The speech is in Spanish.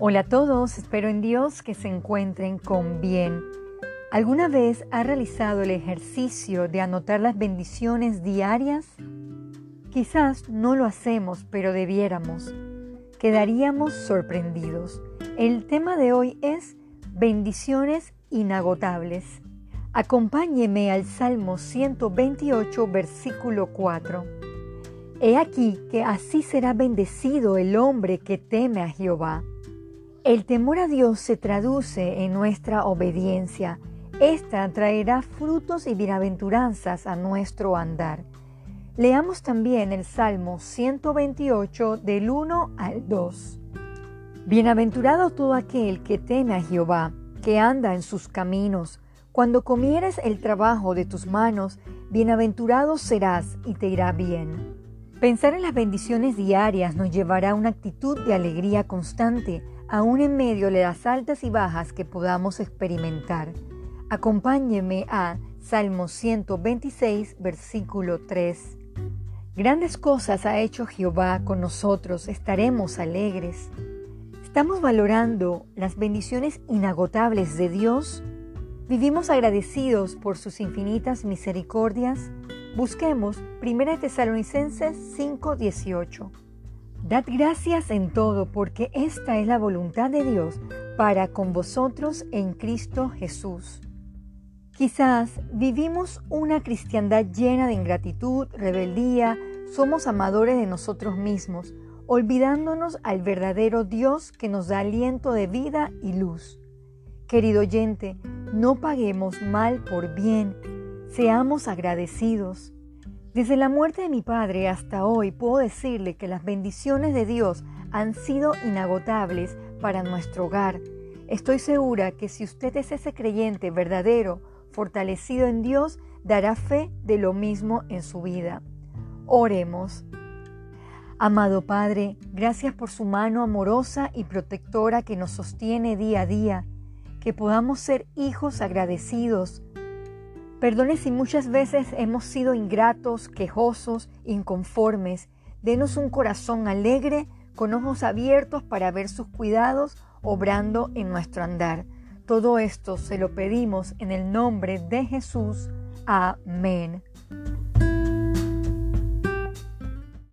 Hola a todos, espero en Dios que se encuentren con bien. ¿Alguna vez ha realizado el ejercicio de anotar las bendiciones diarias? Quizás no lo hacemos, pero debiéramos. Quedaríamos sorprendidos. El tema de hoy es bendiciones inagotables. Acompáñeme al Salmo 128, versículo 4. He aquí que así será bendecido el hombre que teme a Jehová. El temor a Dios se traduce en nuestra obediencia. Esta traerá frutos y bienaventuranzas a nuestro andar. Leamos también el Salmo 128 del 1 al 2. Bienaventurado todo aquel que teme a Jehová, que anda en sus caminos. Cuando comieres el trabajo de tus manos, bienaventurado serás y te irá bien. Pensar en las bendiciones diarias nos llevará a una actitud de alegría constante aún en medio de las altas y bajas que podamos experimentar. Acompáñeme a Salmo 126, versículo 3. Grandes cosas ha hecho Jehová con nosotros, estaremos alegres. ¿Estamos valorando las bendiciones inagotables de Dios? ¿Vivimos agradecidos por sus infinitas misericordias? Busquemos 1 Tesalonicenses 5:18. Dad gracias en todo, porque esta es la voluntad de Dios para con vosotros en Cristo Jesús. Quizás vivimos una cristiandad llena de ingratitud, rebeldía, somos amadores de nosotros mismos, olvidándonos al verdadero Dios que nos da aliento de vida y luz. Querido oyente, no paguemos mal por bien, seamos agradecidos. Desde la muerte de mi padre hasta hoy puedo decirle que las bendiciones de Dios han sido inagotables para nuestro hogar. Estoy segura que si usted es ese creyente verdadero, fortalecido en Dios, dará fe de lo mismo en su vida. Oremos. Amado Padre, gracias por su mano amorosa y protectora que nos sostiene día a día, que podamos ser hijos agradecidos, Perdone si muchas veces hemos sido ingratos, quejosos, inconformes. Denos un corazón alegre, con ojos abiertos para ver sus cuidados obrando en nuestro andar. Todo esto se lo pedimos en el nombre de Jesús. Amén.